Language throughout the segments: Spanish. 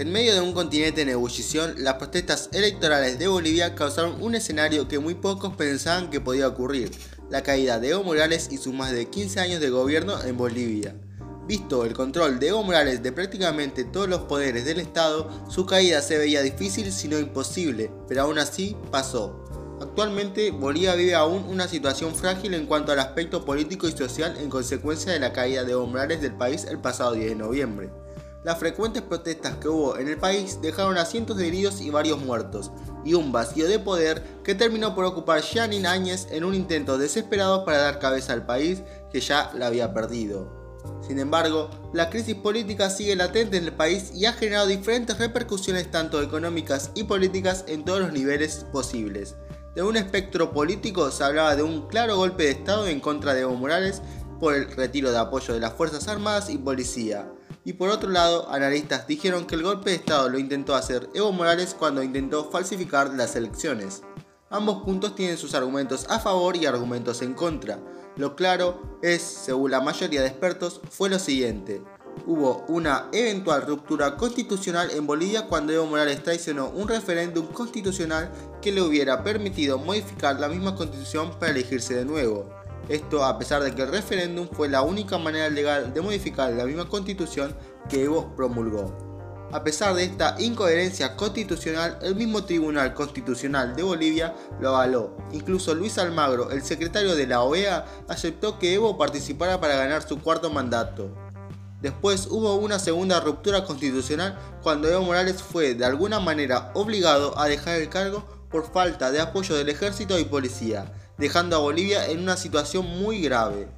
En medio de un continente en ebullición, las protestas electorales de Bolivia causaron un escenario que muy pocos pensaban que podía ocurrir, la caída de Evo Morales y sus más de 15 años de gobierno en Bolivia. Visto el control de Evo Morales de prácticamente todos los poderes del Estado, su caída se veía difícil si no imposible, pero aún así pasó. Actualmente Bolivia vive aún una situación frágil en cuanto al aspecto político y social en consecuencia de la caída de Evo Morales del país el pasado 10 de noviembre. Las frecuentes protestas que hubo en el país dejaron a cientos de heridos y varios muertos, y un vacío de poder que terminó por ocupar Yanin Áñez en un intento desesperado para dar cabeza al país que ya la había perdido. Sin embargo, la crisis política sigue latente en el país y ha generado diferentes repercusiones tanto económicas y políticas en todos los niveles posibles. De un espectro político se hablaba de un claro golpe de Estado en contra de Evo Morales por el retiro de apoyo de las Fuerzas Armadas y Policía, y por otro lado, analistas dijeron que el golpe de Estado lo intentó hacer Evo Morales cuando intentó falsificar las elecciones. Ambos puntos tienen sus argumentos a favor y argumentos en contra. Lo claro es, según la mayoría de expertos, fue lo siguiente. Hubo una eventual ruptura constitucional en Bolivia cuando Evo Morales traicionó un referéndum constitucional que le hubiera permitido modificar la misma constitución para elegirse de nuevo. Esto a pesar de que el referéndum fue la única manera legal de modificar la misma constitución que Evo promulgó. A pesar de esta incoherencia constitucional, el mismo Tribunal Constitucional de Bolivia lo avaló. Incluso Luis Almagro, el secretario de la OEA, aceptó que Evo participara para ganar su cuarto mandato. Después hubo una segunda ruptura constitucional cuando Evo Morales fue de alguna manera obligado a dejar el cargo por falta de apoyo del ejército y policía dejando a Bolivia en una situación muy grave.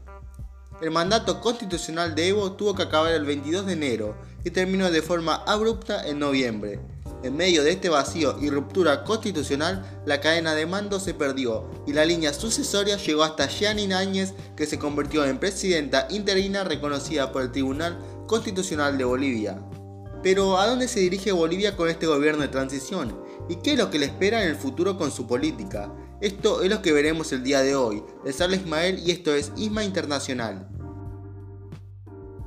El mandato constitucional de Evo tuvo que acabar el 22 de enero y terminó de forma abrupta en noviembre. En medio de este vacío y ruptura constitucional, la cadena de mando se perdió y la línea sucesoria llegó hasta Jeanine Áñez, que se convirtió en presidenta interina reconocida por el Tribunal Constitucional de Bolivia. Pero ¿a dónde se dirige Bolivia con este gobierno de transición? ¿Y qué es lo que le espera en el futuro con su política? Esto es lo que veremos el día de hoy. Les habla Ismael y esto es Isma Internacional.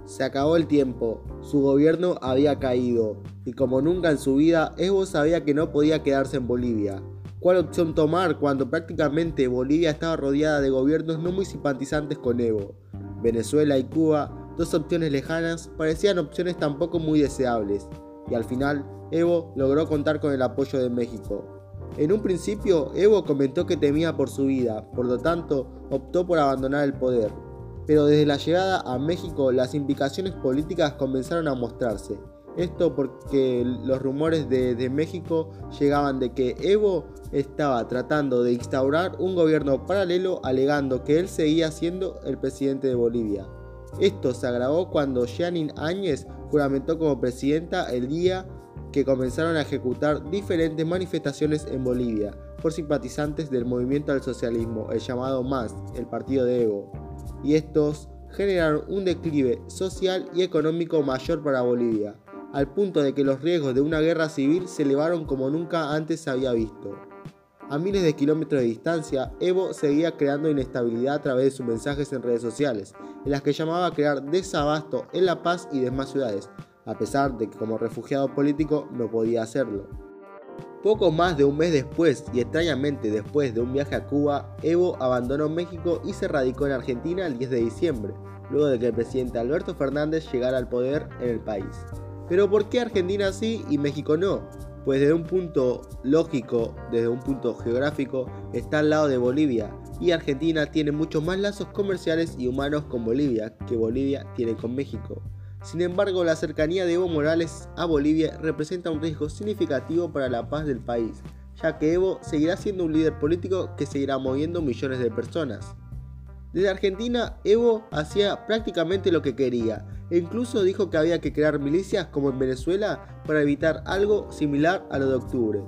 Se acabó el tiempo, su gobierno había caído, y como nunca en su vida, Evo sabía que no podía quedarse en Bolivia. ¿Cuál opción tomar cuando prácticamente Bolivia estaba rodeada de gobiernos no muy simpatizantes con Evo? Venezuela y Cuba, dos opciones lejanas, parecían opciones tampoco muy deseables, y al final Evo logró contar con el apoyo de México, en un principio, Evo comentó que temía por su vida, por lo tanto, optó por abandonar el poder. Pero desde la llegada a México, las implicaciones políticas comenzaron a mostrarse. Esto porque los rumores de, México llegaban de que Evo estaba tratando de instaurar un gobierno paralelo alegando que él seguía siendo el presidente de Bolivia. Esto se agravó cuando Jeanine Áñez juramentó como presidenta el día que comenzaron a ejecutar diferentes manifestaciones en Bolivia por simpatizantes del movimiento al socialismo, el llamado MAS, el partido de Evo, y estos generaron un declive social y económico mayor para Bolivia, al punto de que los riesgos de una guerra civil se elevaron como nunca antes se había visto. A miles de kilómetros de distancia, Evo seguía creando inestabilidad a través de sus mensajes en redes sociales, en las que llamaba a crear desabasto en La Paz y demás ciudades, a pesar de que como refugiado político no podía hacerlo. Poco más de un mes después, y extrañamente después de un viaje a Cuba, Evo abandonó México y se radicó en Argentina el 10 de diciembre, luego de que el presidente Alberto Fernández llegara al poder en el país. Pero ¿por qué Argentina sí y México no? Pues desde un punto lógico, desde un punto geográfico, está al lado de Bolivia, y Argentina tiene muchos más lazos comerciales y humanos con Bolivia que Bolivia tiene con México. Sin embargo, la cercanía de Evo Morales a Bolivia representa un riesgo significativo para la paz del país, ya que Evo seguirá siendo un líder político que seguirá moviendo millones de personas. Desde Argentina, Evo hacía prácticamente lo que quería, e incluso dijo que había que crear milicias como en Venezuela para evitar algo similar a lo de octubre.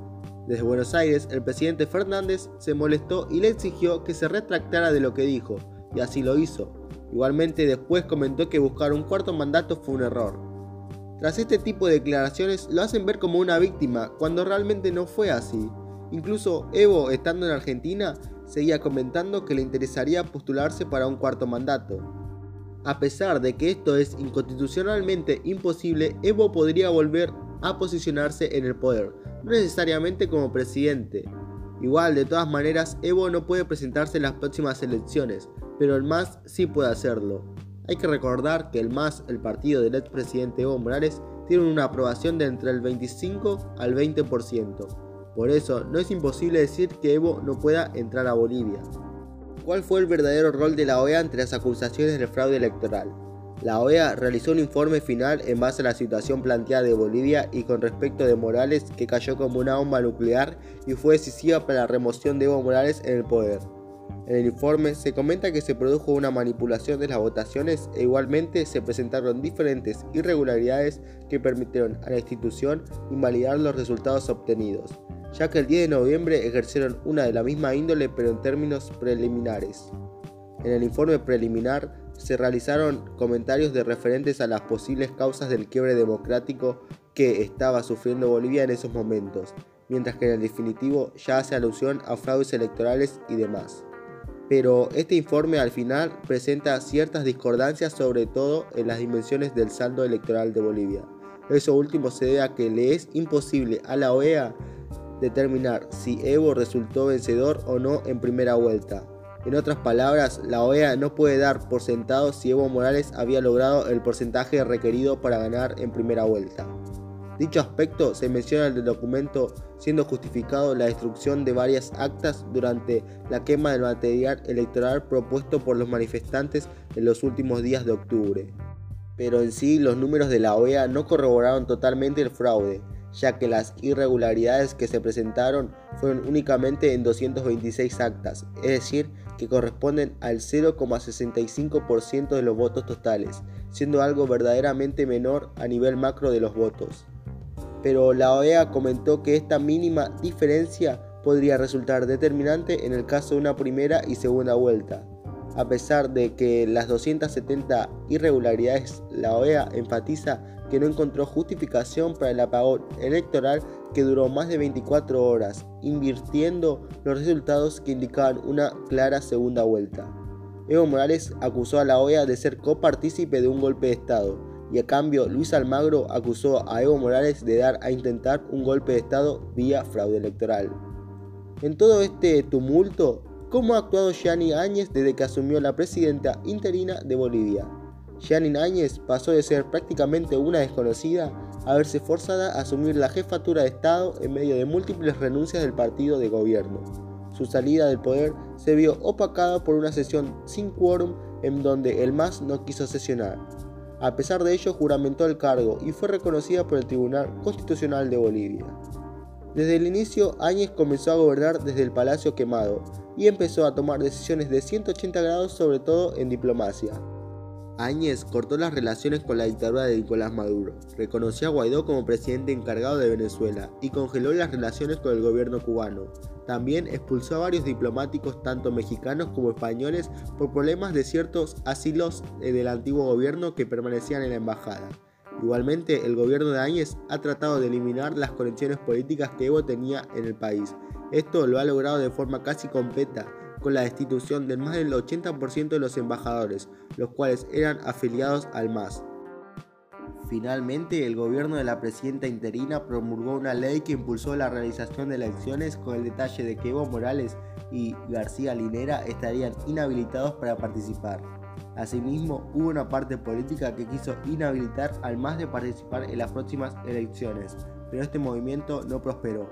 Desde Buenos Aires, el presidente Fernández se molestó y le exigió que se retractara de lo que dijo, y así lo hizo, Igualmente después comentó que buscar un cuarto mandato fue un error. Tras este tipo de declaraciones lo hacen ver como una víctima, cuando realmente no fue así. Incluso Evo, estando en Argentina, seguía comentando que le interesaría postularse para un cuarto mandato. A pesar de que esto es inconstitucionalmente imposible, Evo podría volver a posicionarse en el poder, no necesariamente como presidente. Igual, de todas maneras, Evo no puede presentarse en las próximas elecciones, pero el MAS sí puede hacerlo. Hay que recordar que el MAS, el partido del expresidente Evo Morales, tiene una aprobación de entre el 25 al 20%. Por eso, no es imposible decir que Evo no pueda entrar a Bolivia. ¿Cuál fue el verdadero rol de la OEA ante las acusaciones de fraude electoral? La OEA realizó un informe final en base a la situación planteada de Bolivia y con respecto de Morales que cayó como una bomba nuclear y fue decisiva para la remoción de Evo Morales en el poder. En el informe se comenta que se produjo una manipulación de las votaciones e igualmente se presentaron diferentes irregularidades que permitieron a la institución invalidar los resultados obtenidos, ya que el 10 de noviembre ejercieron una de la misma índole pero en términos preliminares. En el informe preliminar se realizaron comentarios de referentes a las posibles causas del quiebre democrático que estaba sufriendo Bolivia en esos momentos, mientras que en el definitivo ya hace alusión a fraudes electorales y demás pero este informe al final presenta ciertas discordancias sobre todo en las dimensiones del saldo electoral de Bolivia. Eso último se debe a que le es imposible a la OEA determinar si Evo resultó vencedor o no en primera vuelta. En otras palabras, la OEA no puede dar por sentado si Evo Morales había logrado el porcentaje requerido para ganar en primera vuelta. Dicho aspecto se menciona en el documento siendo justificado la destrucción de varias actas durante la quema del material electoral propuesto por los manifestantes en los últimos días de octubre. Pero en sí los números de la OEA no corroboraron totalmente el fraude, ya que las irregularidades que se presentaron fueron únicamente en 226 actas, es decir, que corresponden al 0,65% de los votos totales, siendo algo verdaderamente menor a nivel macro de los votos pero la OEA comentó que esta mínima diferencia podría resultar determinante en el caso de una primera y segunda vuelta. A pesar de que las 270 irregularidades, la OEA enfatiza que no encontró justificación para el apagón electoral que duró más de 24 horas, invirtiendo los resultados que indicaban una clara segunda vuelta. Evo Morales acusó a la OEA de ser copartícipe de un golpe de Estado, y a cambio Luis Almagro acusó a Evo Morales de dar a intentar un golpe de Estado vía fraude electoral. En todo este tumulto, ¿cómo ha actuado Gianni Áñez desde que asumió la presidenta interina de Bolivia? Gianni Áñez pasó de ser prácticamente una desconocida a verse forzada a asumir la jefatura de Estado en medio de múltiples renuncias del partido de gobierno. Su salida del poder se vio opacada por una sesión sin quórum en donde el MAS no quiso sesionar. A pesar de ello, juramentó el cargo y fue reconocida por el Tribunal Constitucional de Bolivia. Desde el inicio, Áñez comenzó a gobernar desde el Palacio Quemado y empezó a tomar decisiones de 180 grados, sobre todo en diplomacia. Áñez cortó las relaciones con la dictadura de Nicolás Maduro, reconoció a Guaidó como presidente encargado de Venezuela y congeló las relaciones con el gobierno cubano. También expulsó a varios diplomáticos tanto mexicanos como españoles por problemas de ciertos asilos del antiguo gobierno que permanecían en la embajada. Igualmente, el gobierno de Áñez ha tratado de eliminar las conexiones políticas que Evo tenía en el país. Esto lo ha logrado de forma casi completa, con la destitución de más del 80% de los embajadores, los cuales eran afiliados al MAS. Finalmente, el gobierno de la presidenta interina promulgó una ley que impulsó la realización de elecciones con el detalle de que Evo Morales y García Linera estarían inhabilitados para participar. Asimismo, hubo una parte política que quiso inhabilitar al MAS de participar en las próximas elecciones, pero este movimiento no prosperó.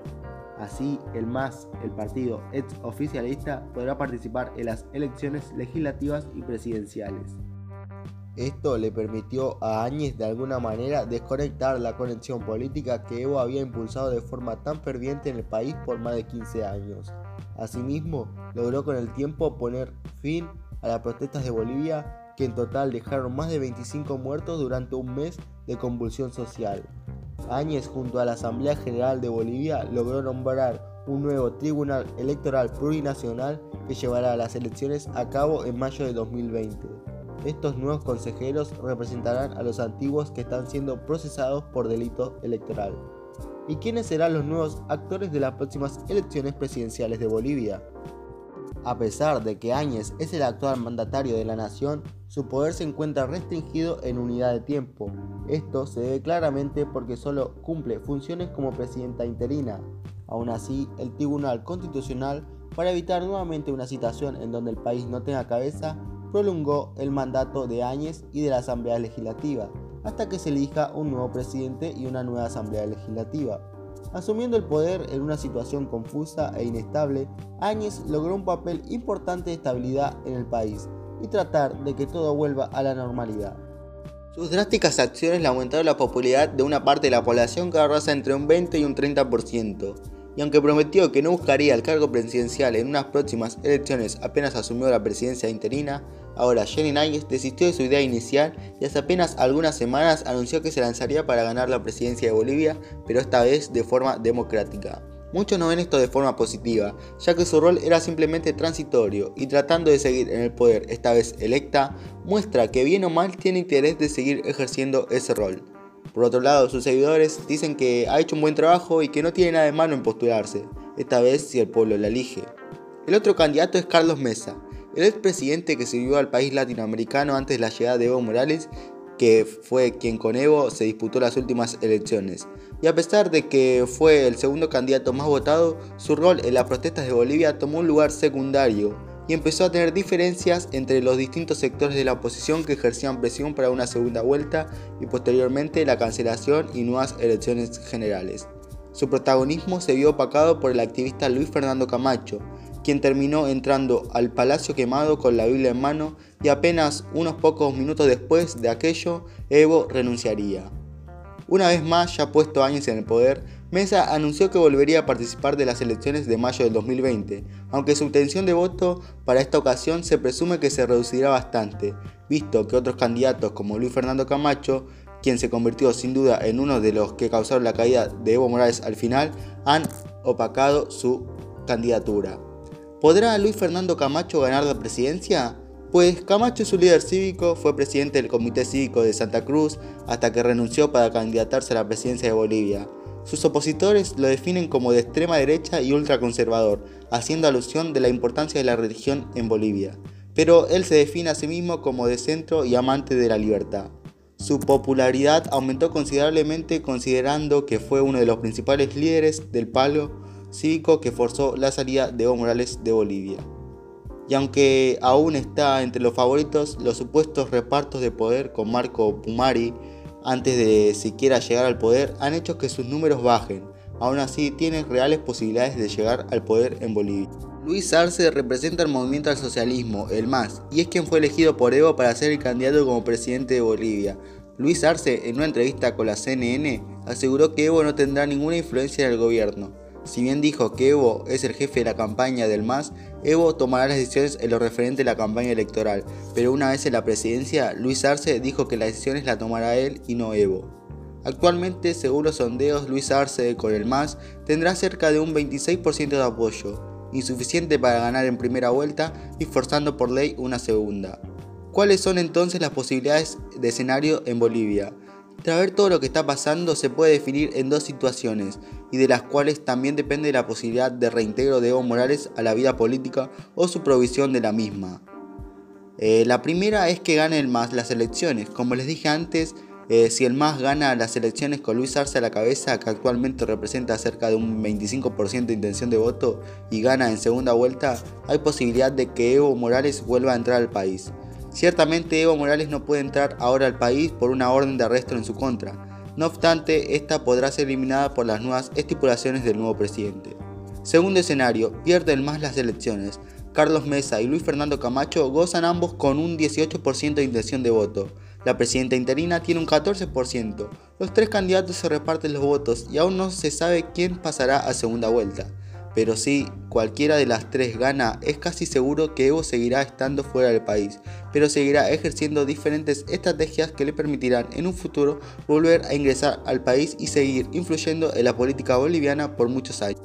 Así, el MAS, el partido ex oficialista, podrá participar en las elecciones legislativas y presidenciales. Esto le permitió a Áñez de alguna manera desconectar la conexión política que Evo había impulsado de forma tan ferviente en el país por más de 15 años. Asimismo, logró con el tiempo poner fin a las protestas de Bolivia, que en total dejaron más de 25 muertos durante un mes de convulsión social. Áñez junto a la Asamblea General de Bolivia logró nombrar un nuevo Tribunal Electoral Plurinacional que llevará las elecciones a cabo en mayo de 2020. Estos nuevos consejeros representarán a los antiguos que están siendo procesados por delito electoral. ¿Y quiénes serán los nuevos actores de las próximas elecciones presidenciales de Bolivia? A pesar de que Áñez es el actual mandatario de la nación, su poder se encuentra restringido en unidad de tiempo. Esto se debe claramente porque solo cumple funciones como presidenta interina. Aún así, el Tribunal Constitucional, para evitar nuevamente una situación en donde el país no tenga cabeza, prolongó el mandato de Áñez y de la Asamblea Legislativa, hasta que se elija un nuevo presidente y una nueva Asamblea Legislativa. Asumiendo el poder en una situación confusa e inestable, Áñez logró un papel importante de estabilidad en el país, y tratar de que todo vuelva a la normalidad. Sus drásticas acciones le aumentaron la popularidad de una parte de la población que arrasa entre un 20 y un 30%, y aunque prometió que no buscaría el cargo presidencial en unas próximas elecciones apenas asumió la presidencia interina, ahora Jenny Náñez desistió de su idea inicial y hace apenas algunas semanas anunció que se lanzaría para ganar la presidencia de Bolivia, pero esta vez de forma democrática. Muchos no ven esto de forma positiva, ya que su rol era simplemente transitorio y tratando de seguir en el poder, esta vez electa, muestra que bien o mal tiene interés de seguir ejerciendo ese rol. Por otro lado, sus seguidores dicen que ha hecho un buen trabajo y que no tiene nada de malo en postularse, esta vez si el pueblo la elige. El otro candidato es Carlos Mesa, el expresidente que sirvió al país latinoamericano antes de la llegada de Evo Morales que fue quien con Evo se disputó las últimas elecciones. Y a pesar de que fue el segundo candidato más votado, su rol en las protestas de Bolivia tomó un lugar secundario y empezó a tener diferencias entre los distintos sectores de la oposición que ejercían presión para una segunda vuelta y posteriormente la cancelación y nuevas elecciones generales. Su protagonismo se vio opacado por el activista Luis Fernando Camacho, quien terminó entrando al Palacio Quemado con la Biblia en mano y apenas unos pocos minutos después de aquello, Evo renunciaría. Una vez más, ya puesto años en el poder, Mesa anunció que volvería a participar de las elecciones de mayo del 2020, aunque su intención de voto para esta ocasión se presume que se reducirá bastante, visto que otros candidatos como Luis Fernando Camacho, quien se convirtió sin duda en uno de los que causaron la caída de Evo Morales al final, han opacado su candidatura. ¿Podrá Luis Fernando Camacho ganar la presidencia? Pues Camacho es un líder cívico, fue presidente del Comité Cívico de Santa Cruz hasta que renunció para candidatarse a la presidencia de Bolivia. Sus opositores lo definen como de extrema derecha y ultraconservador, haciendo alusión de la importancia de la religión en Bolivia. Pero él se define a sí mismo como de centro y amante de la libertad. Su popularidad aumentó considerablemente considerando que fue uno de los principales líderes del palo cívico que forzó la salida de Evo Morales de Bolivia. Y aunque aún está entre los favoritos, los supuestos repartos de poder con Marco Pumari antes de siquiera llegar al poder han hecho que sus números bajen. Aún así, tiene reales posibilidades de llegar al poder en Bolivia. Luis Arce representa el movimiento al socialismo, el MAS, y es quien fue elegido por Evo para ser el candidato como presidente de Bolivia. Luis Arce, en una entrevista con la CNN, aseguró que Evo no tendrá ninguna influencia en el gobierno. Si bien dijo que Evo es el jefe de la campaña del MAS, Evo tomará las decisiones en lo referente a la campaña electoral, pero una vez en la presidencia, Luis Arce dijo que las decisiones las tomará él y no Evo. Actualmente, según los sondeos, Luis Arce con el MAS tendrá cerca de un 26% de apoyo, insuficiente para ganar en primera vuelta y forzando por ley una segunda. ¿Cuáles son entonces las posibilidades de escenario en Bolivia? Tras ver todo lo que está pasando se puede definir en dos situaciones, y de las cuales también depende la posibilidad de reintegro de Evo Morales a la vida política o su provisión de la misma. Eh, la primera es que gane el MAS las elecciones. Como les dije antes, eh, si el MAS gana las elecciones con Luis Arce a la cabeza, que actualmente representa cerca de un 25% de intención de voto, y gana en segunda vuelta, hay posibilidad de que Evo Morales vuelva a entrar al país. Ciertamente Evo Morales no puede entrar ahora al país por una orden de arresto en su contra. No obstante, esta podrá ser eliminada por las nuevas estipulaciones del nuevo presidente. Segundo escenario, pierden más las elecciones. Carlos Mesa y Luis Fernando Camacho gozan ambos con un 18% de intención de voto. La presidenta interina tiene un 14%. Los tres candidatos se reparten los votos y aún no se sabe quién pasará a segunda vuelta pero si cualquiera de las tres gana, es casi seguro que Evo seguirá estando fuera del país, pero seguirá ejerciendo diferentes estrategias que le permitirán en un futuro volver a ingresar al país y seguir influyendo en la política boliviana por muchos años.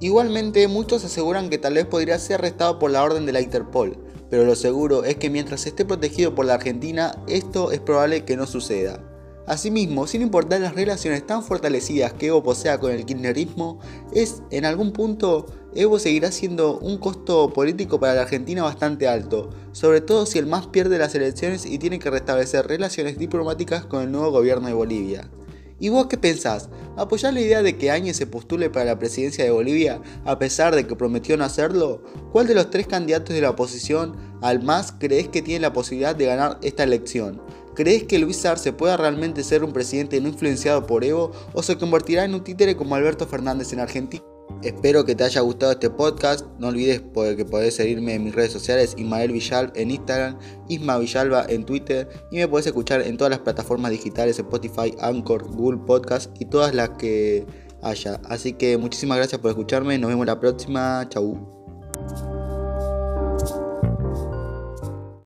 Igualmente, muchos aseguran que tal vez podría ser arrestado por la orden de la Interpol, pero lo seguro es que mientras esté protegido por la Argentina, esto es probable que no suceda. Asimismo, sin importar las relaciones tan fortalecidas que Evo posea con el kirchnerismo, es en algún punto Evo seguirá siendo un costo político para la Argentina bastante alto, sobre todo si el MAS pierde las elecciones y tiene que restablecer relaciones diplomáticas con el nuevo gobierno de Bolivia. ¿Y vos qué pensás? ¿Apoyás la idea de que Áñez se postule para la presidencia de Bolivia a pesar de que prometió no hacerlo? ¿Cuál de los tres candidatos de la oposición al MAS crees que tiene la posibilidad de ganar esta elección? ¿Crees que Luis Arce pueda realmente ser un presidente no influenciado por Evo o se convertirá en un títere como Alberto Fernández en Argentina? Espero que te haya gustado este podcast. No olvides que podés seguirme en mis redes sociales, Ismael Villalba en Instagram, Isma Villalba en Twitter y me podés escuchar en todas las plataformas digitales, Spotify, Anchor, Google Podcast y todas las que haya. Así que muchísimas gracias por escucharme. Nos vemos la próxima. Chau.